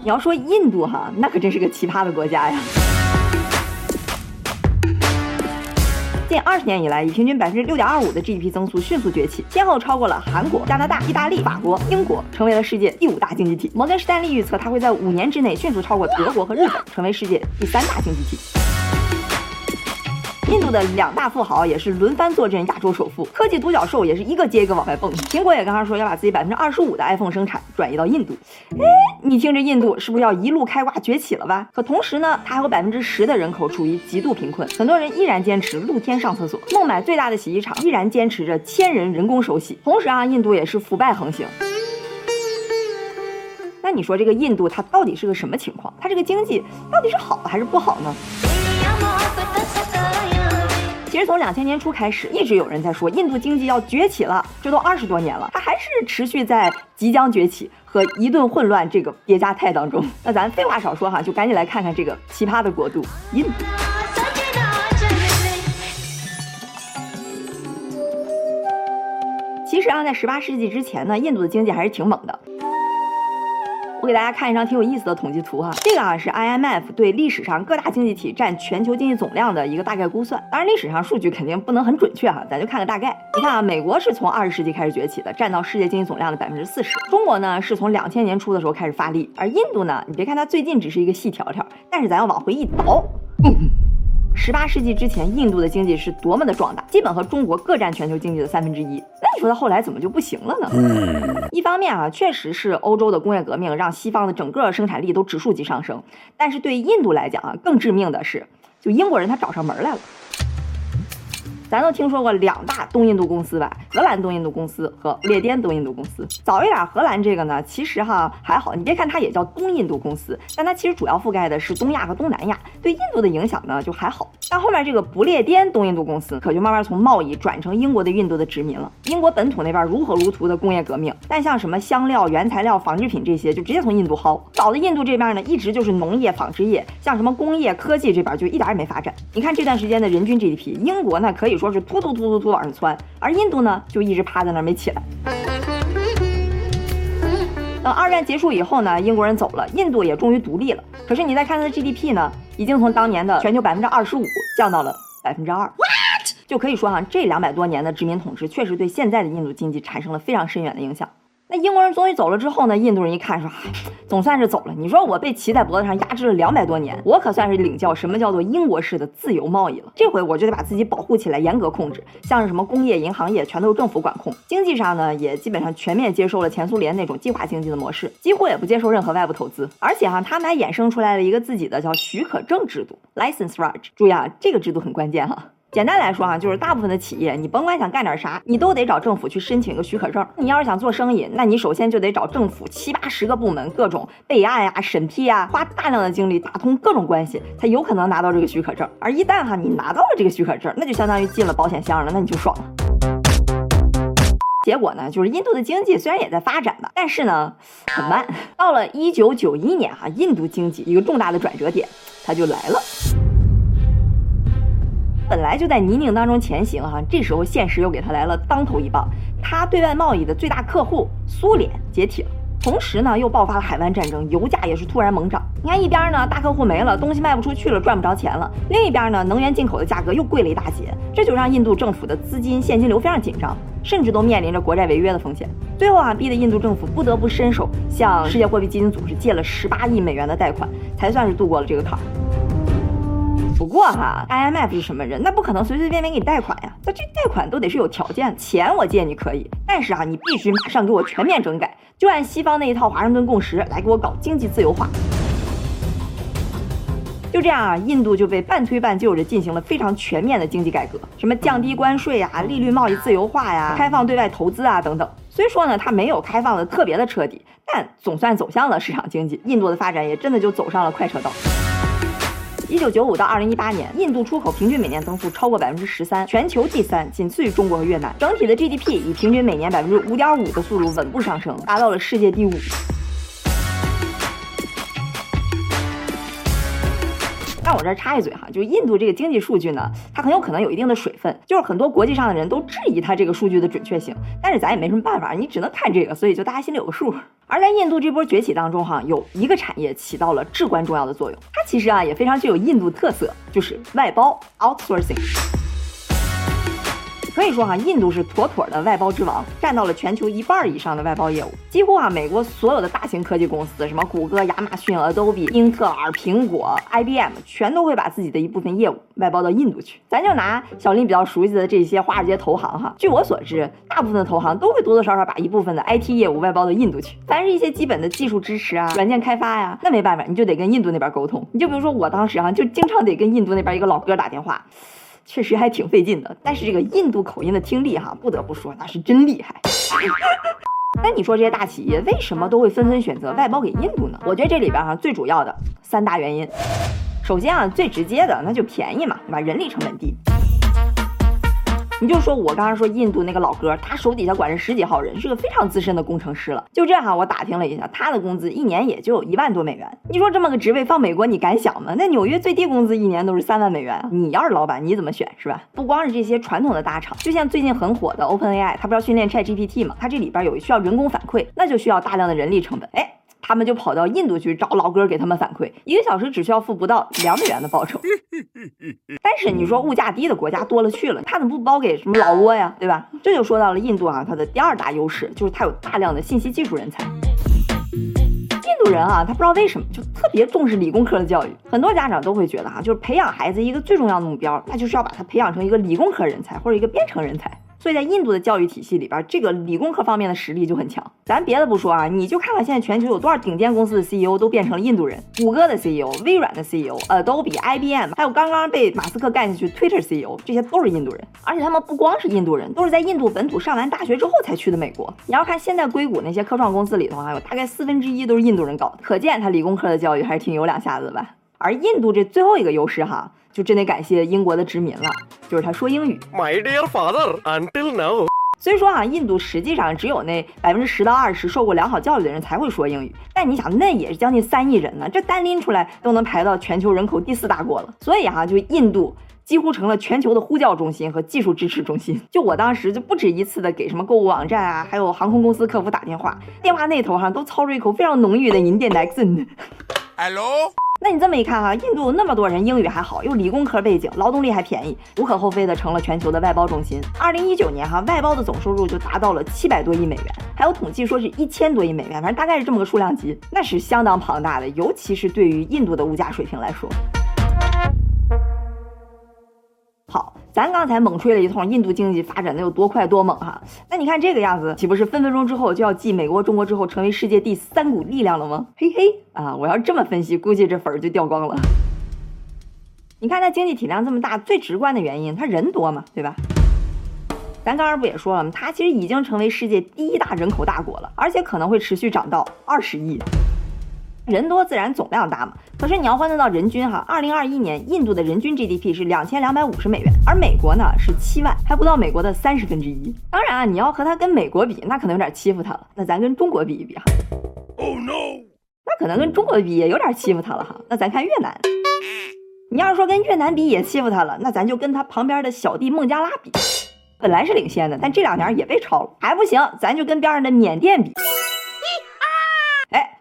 你要说印度哈，那可真是个奇葩的国家呀。近二十年以来，以平均百分之六点二五的 GDP 增速迅速崛起，先后超过了韩国、加拿大、意大利、法国、英国，成为了世界第五大经济体。摩根士丹利预测，它会在五年之内迅速超过德国和日本，成为世界第三大经济体。印度的两大富豪也是轮番坐镇亚洲首富，科技独角兽也是一个接一个往外蹦。苹果也刚刚说要把自己百分之二十五的 iPhone 生产转移到印度，哎，你听这印度是不是要一路开挂崛起了吧？可同时呢，它还有百分之十的人口处于极度贫困，很多人依然坚持露天上厕所，孟买最大的洗衣厂依然坚持着千人人工手洗。同时啊，印度也是腐败横行。那你说这个印度它到底是个什么情况？它这个经济到底是好还是不好呢？其实从两千年初开始，一直有人在说印度经济要崛起了，这都二十多年了，它还是持续在即将崛起和一顿混乱这个叠加态当中。那咱废话少说哈，就赶紧来看看这个奇葩的国度——印度。其实啊，在十八世纪之前呢，印度的经济还是挺猛的。我给大家看一张挺有意思的统计图哈，这个啊是 IMF 对历史上各大经济体占全球经济总量的一个大概估算。当然，历史上数据肯定不能很准确哈，咱就看个大概。你看啊，美国是从二十世纪开始崛起的，占到世界经济总量的百分之四十。中国呢是从两千年初的时候开始发力，而印度呢，你别看它最近只是一个细条条，但是咱要往回一倒。十八世纪之前，印度的经济是多么的壮大，基本和中国各占全球经济的三分之一。说它后来怎么就不行了呢？一方面啊，确实是欧洲的工业革命让西方的整个生产力都指数级上升，但是对印度来讲啊，更致命的是，就英国人他找上门来了。咱都听说过两大东印度公司吧？荷兰东印度公司和不列颠东印度公司。早一点，荷兰这个呢，其实哈还好，你别看它也叫东印度公司，但它其实主要覆盖的是东亚和东南亚，对印度的影响呢就还好。但后面这个不列颠东印度公司可就慢慢从贸易转成英国的印度的殖民了。英国本土那边如火如荼的工业革命，但像什么香料、原材料、纺织品这些，就直接从印度薅。早的印度这边呢，一直就是农业、纺织业，像什么工业、科技这边就一点也没发展。你看这段时间的人均 GDP，英国呢可以说是突突突突突往上窜，而印度呢就一直趴在那儿没起来。等二战结束以后呢，英国人走了，印度也终于独立了。可是你再看它的 GDP 呢，已经从当年的全球百分之二十五降到了百分之二。就可以说哈，这两百多年的殖民统治确实对现在的印度经济产生了非常深远的影响。那英国人终于走了之后呢，印度人一看说，总算是走了。你说我被骑在脖子上压制了两百多年，我可算是领教什么叫做英国式的自由贸易了。这回我就得把自己保护起来，严格控制，像是什么工业、银行业，全都是政府管控。经济上呢，也基本上全面接受了前苏联那种计划经济的模式，几乎也不接受任何外部投资。而且哈，他们还衍生出来了一个自己的叫许可证制度 （License Raj）。注意啊，这个制度很关键哈。简单来说啊，就是大部分的企业，你甭管想干点啥，你都得找政府去申请一个许可证。你要是想做生意，那你首先就得找政府七八十个部门，各种备案呀、审批呀，花大量的精力打通各种关系，才有可能拿到这个许可证。而一旦哈你拿到了这个许可证，那就相当于进了保险箱了，那你就爽了。结果呢，就是印度的经济虽然也在发展吧，但是呢很慢。到了一九九一年哈，印度经济一个重大的转折点，它就来了。本来就在泥泞当中前行哈，这时候现实又给他来了当头一棒，他对外贸易的最大客户苏联解体了，同时呢又爆发了海湾战争，油价也是突然猛涨。你看一边呢大客户没了，东西卖不出去了，赚不着钱了；另一边呢能源进口的价格又贵了一大截，这就让印度政府的资金现金流非常紧张，甚至都面临着国债违约的风险。最后啊，逼得印度政府不得不伸手向世界货币基金组织借了十八亿美元的贷款，才算是度过了这个坎儿。不过哈，IMF 是什么人？那不可能随随便便给你贷款呀。那这贷款都得是有条件，钱我借你可以，但是啊，你必须马上给我全面整改，就按西方那一套华盛顿共识来给我搞经济自由化。就这样啊，印度就被半推半就着进行了非常全面的经济改革，什么降低关税呀、利率贸易自由化呀、开放对外投资啊等等。虽说呢，它没有开放的特别的彻底，但总算走向了市场经济。印度的发展也真的就走上了快车道。一九九五到二零一八年，印度出口平均每年增速超过百分之十三，全球第三，仅次于中国和越南。整体的 GDP 以平均每年百分之五点五的速度稳步上升，达到了世界第五。让我这插一嘴哈，就印度这个经济数据呢，它很有可能有一定的水分，就是很多国际上的人都质疑它这个数据的准确性，但是咱也没什么办法，你只能看这个，所以就大家心里有个数。而在印度这波崛起当中哈，有一个产业起到了至关重要的作用，它其实啊也非常具有印度特色，就是外包 （outsourcing）。可以说哈，印度是妥妥的外包之王，占到了全球一半以上的外包业务。几乎啊，美国所有的大型科技公司，什么谷歌、亚马逊、Adobe、英特尔、苹果、IBM，全都会把自己的一部分业务外包到印度去。咱就拿小林比较熟悉的这些华尔街投行哈，据我所知，大部分的投行都会多多少少把一部分的 IT 业务外包到印度去。凡是一些基本的技术支持啊、软件开发呀，那没办法，你就得跟印度那边沟通。你就比如说我当时哈，就经常得跟印度那边一个老哥打电话。确实还挺费劲的，但是这个印度口音的听力哈，不得不说那是真厉害。那你说这些大企业为什么都会纷纷选择外包给印度呢？我觉得这里边哈最主要的三大原因，首先啊最直接的那就便宜嘛，对吧？人力成本低。你就说，我刚刚说印度那个老哥，他手底下管着十几号人，是个非常资深的工程师了。就这哈，我打听了一下，他的工资一年也就一万多美元。你说这么个职位放美国，你敢想吗？那纽约最低工资一年都是三万美元。你要是老板，你怎么选是吧？不光是这些传统的大厂，就像最近很火的 OpenAI，它不是要训练 ChatGPT 吗？它这里边有需要人工反馈，那就需要大量的人力成本。哎。他们就跑到印度去找老哥给他们反馈，一个小时只需要付不到两美元的报酬。但是你说物价低的国家多了去了，他怎么不包给什么老挝呀，对吧？这就说到了印度啊，它的第二大优势就是它有大量的信息技术人才。印度人啊，他不知道为什么就特别重视理工科的教育，很多家长都会觉得哈，就是培养孩子一个最重要的目标，那就是要把他培养成一个理工科人才或者一个编程人才。所以在印度的教育体系里边，这个理工科方面的实力就很强。咱别的不说啊，你就看看现在全球有多少顶尖公司的 CEO 都变成了印度人，谷歌的 CEO、微软的 CEO、Adobe、IBM，还有刚刚被马斯克干下去 Twitter CEO，这些都是印度人。而且他们不光是印度人，都是在印度本土上完大学之后才去的美国。你要看现在硅谷那些科创公司里头，还有大概四分之一都是印度人搞的，可见他理工科的教育还是挺有两下子的吧。而印度这最后一个优势哈，就真得感谢英国的殖民了，就是他说英语。My dear father, until now。虽说啊，印度实际上只有那百分之十到二十受过良好教育的人才会说英语，但你想，那也是将近三亿人呢，这单拎出来都能排到全球人口第四大国了。所以哈，就印度几乎成了全球的呼叫中心和技术支持中心。就我当时就不止一次的给什么购物网站啊，还有航空公司客服打电话，电话那头哈都操着一口非常浓郁的印度 accent。Hello。那你这么一看哈，印度那么多人英语还好，又理工科背景，劳动力还便宜，无可厚非的成了全球的外包中心。二零一九年哈，外包的总收入就达到了七百多亿美元，还有统计说是一千多亿美元，反正大概是这么个数量级，那是相当庞大的，尤其是对于印度的物价水平来说。咱刚才猛吹了一通印度经济发展的有多快多猛哈，那你看这个样子，岂不是分分钟之后就要继美国、中国之后成为世界第三股力量了吗？嘿嘿啊，我要这么分析，估计这粉儿就掉光了。你看它经济体量这么大，最直观的原因，它人多嘛，对吧？咱刚刚不也说了吗？它其实已经成为世界第一大人口大国了，而且可能会持续涨到二十亿。人多自然总量大嘛，可是你要换算到人均哈，二零二一年印度的人均 GDP 是两千两百五十美元，而美国呢是七万，还不到美国的三十分之一。当然啊，你要和它跟美国比，那可能有点欺负它了。那咱跟中国比一比哈，Oh no，那可能跟中国比也有点欺负它了哈。那咱看越南，你要是说跟越南比也欺负它了，那咱就跟它旁边的小弟孟加拉比，本来是领先的，但这两年也被超了，还不行，咱就跟边上的缅甸比。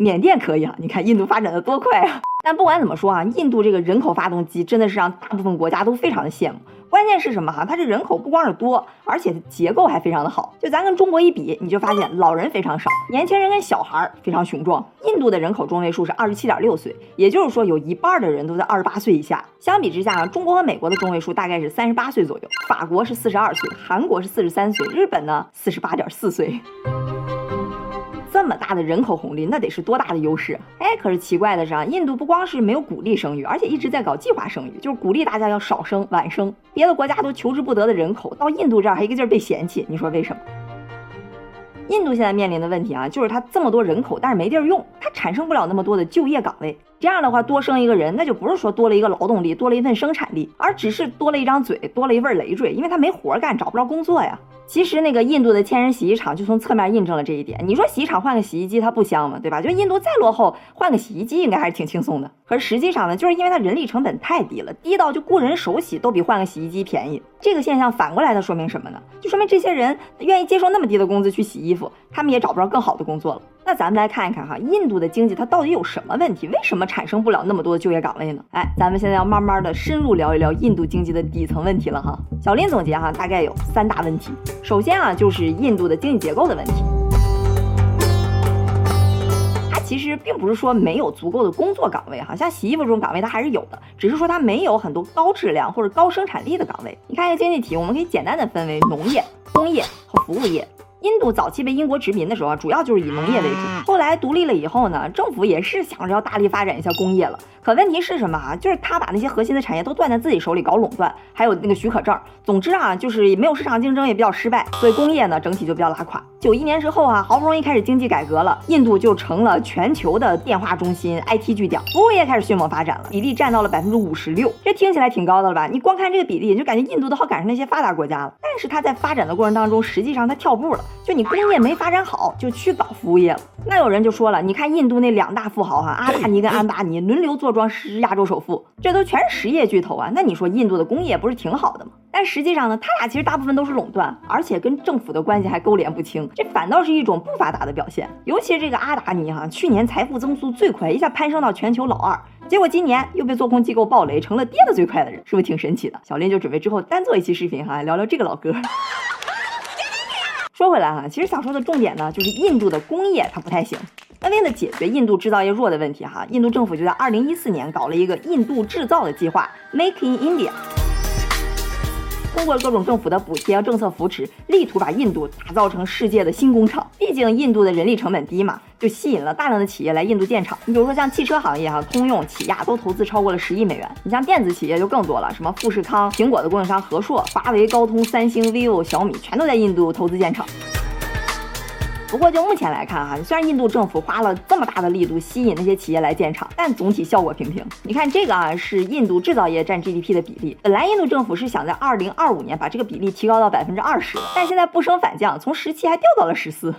缅甸可以啊，你看印度发展的多快啊！但不管怎么说啊，印度这个人口发动机真的是让大部分国家都非常的羡慕。关键是什么哈？它这人口不光是多，而且结构还非常的好。就咱跟中国一比，你就发现老人非常少，年轻人跟小孩非常雄壮。印度的人口中位数是二十七点六岁，也就是说有一半的人都在二十八岁以下。相比之下啊，中国和美国的中位数大概是三十八岁左右，法国是四十二岁，韩国是四十三岁，日本呢四十八点四岁。这么大的人口红利，那得是多大的优势？哎，可是奇怪的是啊，印度不光是没有鼓励生育，而且一直在搞计划生育，就是鼓励大家要少生、晚生。别的国家都求之不得的人口，到印度这儿还一个劲儿被嫌弃，你说为什么？印度现在面临的问题啊，就是它这么多人口，但是没地儿用，它产生不了那么多的就业岗位。这样的话，多生一个人，那就不是说多了一个劳动力，多了一份生产力，而只是多了一张嘴，多了一份累赘，因为他没活干，找不着工作呀。其实那个印度的千人洗衣厂就从侧面印证了这一点。你说洗衣厂换个洗衣机它不香吗？对吧？就印度再落后，换个洗衣机应该还是挺轻松的。可是实际上呢，就是因为它人力成本太低了，低到就雇人手洗都比换个洗衣机便宜。这个现象反过来它说明什么呢？就说明这些人愿意接受那么低的工资去洗衣服，他们也找不着更好的工作了。那咱们来看一看哈，印度的经济它到底有什么问题？为什么产生不了那么多的就业岗位呢？哎，咱们现在要慢慢的深入聊一聊印度经济的底层问题了哈。小林总结哈，大概有三大问题。首先啊，就是印度的经济结构的问题。它其实并不是说没有足够的工作岗位哈，像洗衣服这种岗位它还是有的，只是说它没有很多高质量或者高生产力的岗位。你看一个经济体，我们可以简单的分为农业、工业和服务业。印度早期被英国殖民的时候啊，主要就是以农业为主。后来独立了以后呢，政府也是想着要大力发展一下工业了。可问题是什么啊？就是他把那些核心的产业都攥在自己手里搞垄断，还有那个许可证。总之啊，就是没有市场竞争，也比较失败，所以工业呢整体就比较拉垮。九一年之后啊，好不容易开始经济改革了，印度就成了全球的电话中心、IT 巨匠，服务业开始迅猛发展了，比例占到了百分之五十六。这听起来挺高的了吧？你光看这个比例，就感觉印度都好赶上那些发达国家了。但是它在发展的过程当中，实际上它跳步了。就你工业没发展好，就去搞服务业了。那有人就说了，你看印度那两大富豪哈，阿达尼跟安巴尼轮流坐装是亚洲首富，这都全是实业巨头啊。那你说印度的工业不是挺好的吗？但实际上呢，他俩其实大部分都是垄断，而且跟政府的关系还勾连不清，这反倒是一种不发达的表现。尤其是这个阿达尼哈，去年财富增速最快，一下攀升到全球老二，结果今年又被做空机构暴雷，成了跌的最快的人，是不是挺神奇的？小林就准备之后单做一期视频哈，聊聊这个老哥。说回来哈，其实想说的重点呢，就是印度的工业它不太行。那为了解决印度制造业弱的问题哈，印度政府就在二零一四年搞了一个印度制造的计划，Make in India。通过各种政府的补贴政策扶持，力图把印度打造成世界的新工厂。毕竟印度的人力成本低嘛，就吸引了大量的企业来印度建厂。你比如说像汽车行业哈，通用、起亚都投资超过了十亿美元。你像电子企业就更多了，什么富士康、苹果的供应商和硕、华为、高通、三星、vivo、小米，全都在印度投资建厂。不过就目前来看哈，虽然印度政府花了这么大的力度吸引那些企业来建厂，但总体效果平平。你看这个啊，是印度制造业占 GDP 的比例。本来印度政府是想在二零二五年把这个比例提高到百分之二十，但现在不升反降，从十七还掉到了十四。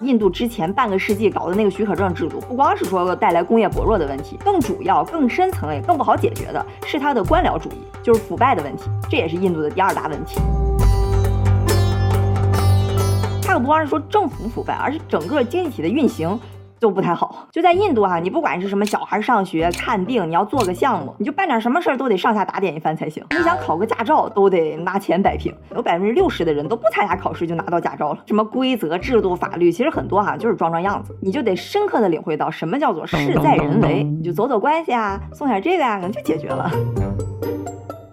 印度之前半个世纪搞的那个许可证制度，不光是说带来工业薄弱的问题，更主要、更深层也更不好解决的是它的官僚主义，就是腐败的问题。这也是印度的第二大问题。它可不光是说政府腐败，而是整个经济体的运行都不太好。就在印度哈，你不管是什么小孩上学、看病，你要做个项目，你就办点什么事儿都得上下打点一番才行。你想考个驾照，都得拿钱摆平。有百分之六十的人都不参加考试就拿到驾照了。什么规则、制度、法律，其实很多哈就是装装样子。你就得深刻的领会到什么叫做事在人为，你就走走关系啊，送点这个呀，可能就解决了。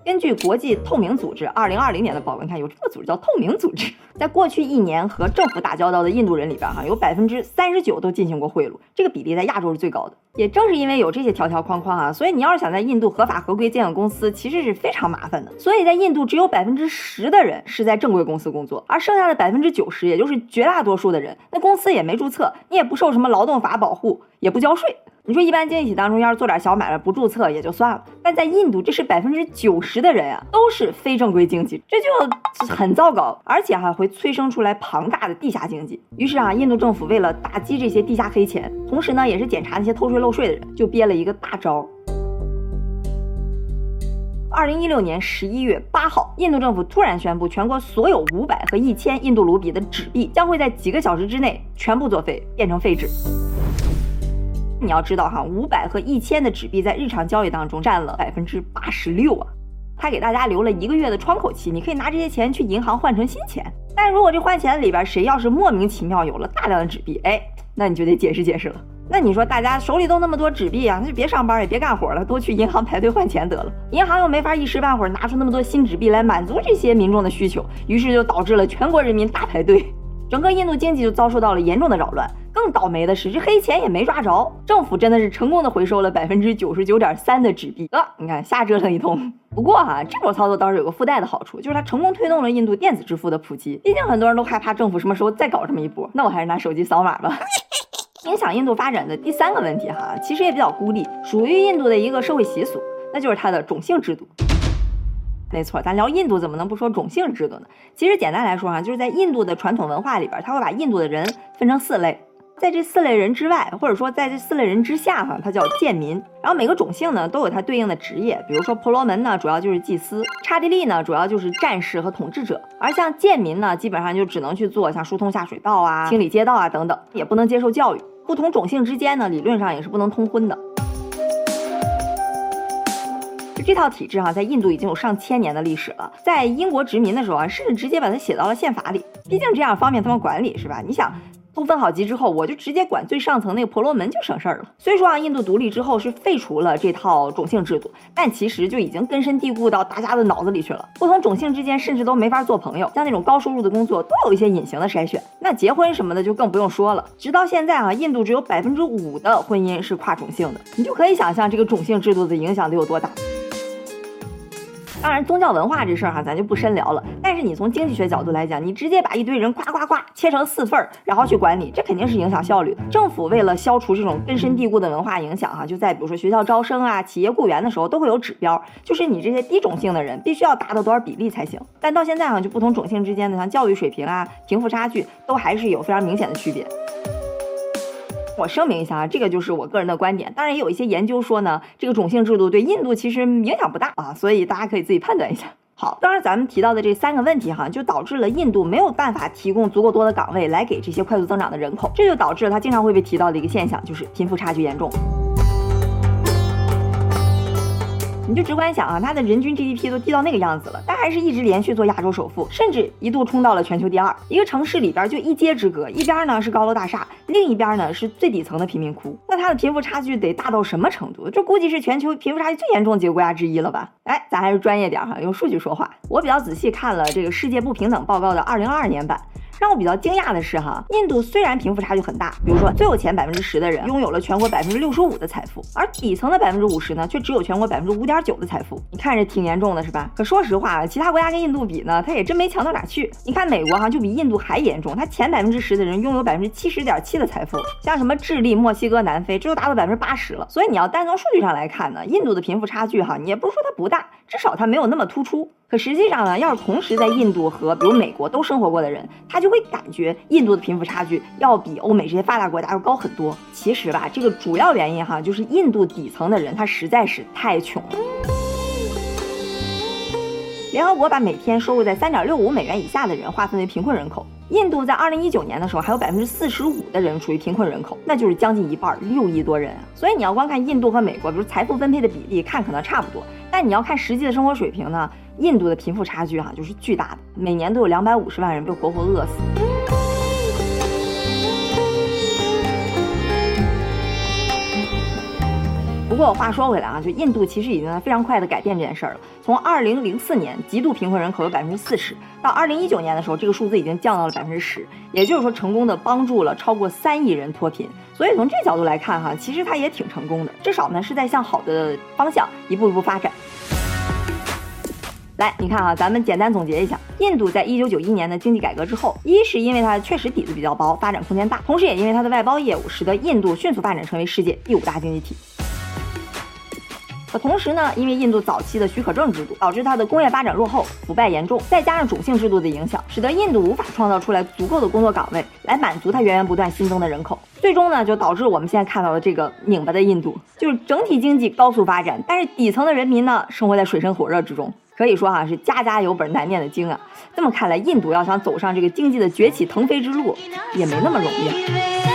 根据国际透明组织二零二零年的报告，你看有这个组织叫透明组织，在过去一年和政府打交道的印度人里边，哈，有百分之三十九都进行过贿赂，这个比例在亚洲是最高的。也正是因为有这些条条框框啊，所以你要是想在印度合法合规建个公司，其实是非常麻烦的。所以在印度，只有百分之十的人是在正规公司工作，而剩下的百分之九十，也就是绝大多数的人，那公司也没注册，你也不受什么劳动法保护，也不交税。你说一般经济体当中，要是做点小买卖不注册也就算了，但在印度，这是百分之九十的人啊，都是非正规经济，这就很糟糕，而且还会催生出来庞大的地下经济。于是啊，印度政府为了打击这些地下黑钱，同时呢，也是检查那些偷税漏税的人，就憋了一个大招。二零一六年十一月八号，印度政府突然宣布，全国所有五百和一千印度卢比的纸币将会在几个小时之内全部作废，变成废纸。你要知道哈，五百和一千的纸币在日常交易当中占了百分之八十六啊，他给大家留了一个月的窗口期，你可以拿这些钱去银行换成新钱。但如果这换钱里边谁要是莫名其妙有了大量的纸币，哎，那你就得解释解释了。那你说大家手里都那么多纸币啊，那就别上班也别干活了，多去银行排队换钱得了。银行又没法一时半会儿拿出那么多新纸币来满足这些民众的需求，于是就导致了全国人民大排队，整个印度经济就遭受到了严重的扰乱。更倒霉的是，这黑钱也没抓着，政府真的是成功的回收了百分之九十九点三的纸币。呃，你看瞎折腾一通。不过哈，这种操作倒是有个附带的好处，就是它成功推动了印度电子支付的普及。毕竟很多人都害怕政府什么时候再搞这么一波，那我还是拿手机扫码吧。影响印度发展的第三个问题哈，其实也比较孤立，属于印度的一个社会习俗，那就是它的种姓制度。没错，咱聊印度怎么能不说种姓制度呢？其实简单来说哈，就是在印度的传统文化里边，他会把印度的人分成四类。在这四类人之外，或者说在这四类人之下，哈，它叫贱民。然后每个种姓呢都有它对应的职业，比如说婆罗门呢，主要就是祭司；刹帝利呢，主要就是战士和统治者。而像贱民呢，基本上就只能去做像疏通下水道啊、清理街道啊等等，也不能接受教育。不同种姓之间呢，理论上也是不能通婚的。这套体制哈，在印度已经有上千年的历史了。在英国殖民的时候啊，甚至直接把它写到了宪法里，毕竟这样方便他们管理，是吧？你想。都分好级之后，我就直接管最上层那个婆罗门就省事儿了。虽说啊，印度独立之后是废除了这套种姓制度，但其实就已经根深蒂固到大家的脑子里去了。不同种姓之间甚至都没法做朋友，像那种高收入的工作都有一些隐形的筛选。那结婚什么的就更不用说了。直到现在啊，印度只有百分之五的婚姻是跨种姓的，你就可以想象这个种姓制度的影响得有多大。当然，宗教文化这事儿哈，咱就不深聊了。但是你从经济学角度来讲，你直接把一堆人呱呱呱切成四份儿，然后去管理，这肯定是影响效率。政府为了消除这种根深蒂固的文化影响哈，就在比如说学校招生啊、企业雇员的时候，都会有指标，就是你这些低种姓的人必须要达到多少比例才行。但到现在哈，就不同种姓之间的像教育水平啊、贫富差距，都还是有非常明显的区别。我声明一下啊，这个就是我个人的观点。当然，也有一些研究说呢，这个种姓制度对印度其实影响不大啊，所以大家可以自己判断一下。好，当然咱们提到的这三个问题哈，就导致了印度没有办法提供足够多的岗位来给这些快速增长的人口，这就导致了它经常会被提到的一个现象，就是贫富差距严重。你就直观想啊，它的人均 GDP 都低到那个样子了，但还是一直连续做亚洲首富，甚至一度冲到了全球第二。一个城市里边就一街之隔，一边呢是高楼大厦，另一边呢是最底层的贫民窟。那它的贫富差距得大到什么程度？这估计是全球贫富差距最严重的几个国家之一了吧？哎，咱还是专业点哈，用数据说话。我比较仔细看了这个世界不平等报告的二零二二年版。让我比较惊讶的是，哈，印度虽然贫富差距很大，比如说最有钱百分之十的人拥有了全国百分之六十五的财富，而底层的百分之五十呢，却只有全国百分之五点九的财富。你看着挺严重的，是吧？可说实话啊，其他国家跟印度比呢，它也真没强到哪去。你看美国哈，就比印度还严重，它前百分之十的人拥有百分之七十点七的财富，像什么智利、墨西哥、南非，这都达到百分之八十了。所以你要单从数据上来看呢，印度的贫富差距哈，你也不是说它不大，至少它没有那么突出。可实际上呢，要是同时在印度和比如美国都生活过的人，他就会感觉印度的贫富差距要比欧美这些发达国家要高很多。其实吧，这个主要原因哈，就是印度底层的人他实在是太穷了。联合国把每天收入在三点六五美元以下的人划分为贫困人口。印度在二零一九年的时候，还有百分之四十五的人处于贫困人口，那就是将近一半，六亿多人啊。所以你要光看印度和美国，比如财富分配的比例，看可能差不多，但你要看实际的生活水平呢？印度的贫富差距哈就是巨大的，每年都有两百五十万人被活活饿死。不过话说回来啊，就印度其实已经在非常快的改变这件事儿了。从二零零四年极度贫困人口有百分之四十，到二零一九年的时候，这个数字已经降到了百分之十，也就是说成功的帮助了超过三亿人脱贫。所以从这角度来看哈，其实它也挺成功的，至少呢是在向好的方向一步一步发展。来，你看啊，咱们简单总结一下，印度在一九九一年的经济改革之后，一是因为它确实底子比较薄，发展空间大，同时也因为它的外包业务，使得印度迅速发展成为世界第五大经济体。可同时呢，因为印度早期的许可证制度，导致它的工业发展落后，腐败严重，再加上种姓制度的影响，使得印度无法创造出来足够的工作岗位来满足它源源不断新增的人口，最终呢，就导致我们现在看到的这个拧巴的印度，就是整体经济高速发展，但是底层的人民呢，生活在水深火热之中。可以说哈是家家有本难念的经啊，这么看来，印度要想走上这个经济的崛起腾飞之路，也没那么容易。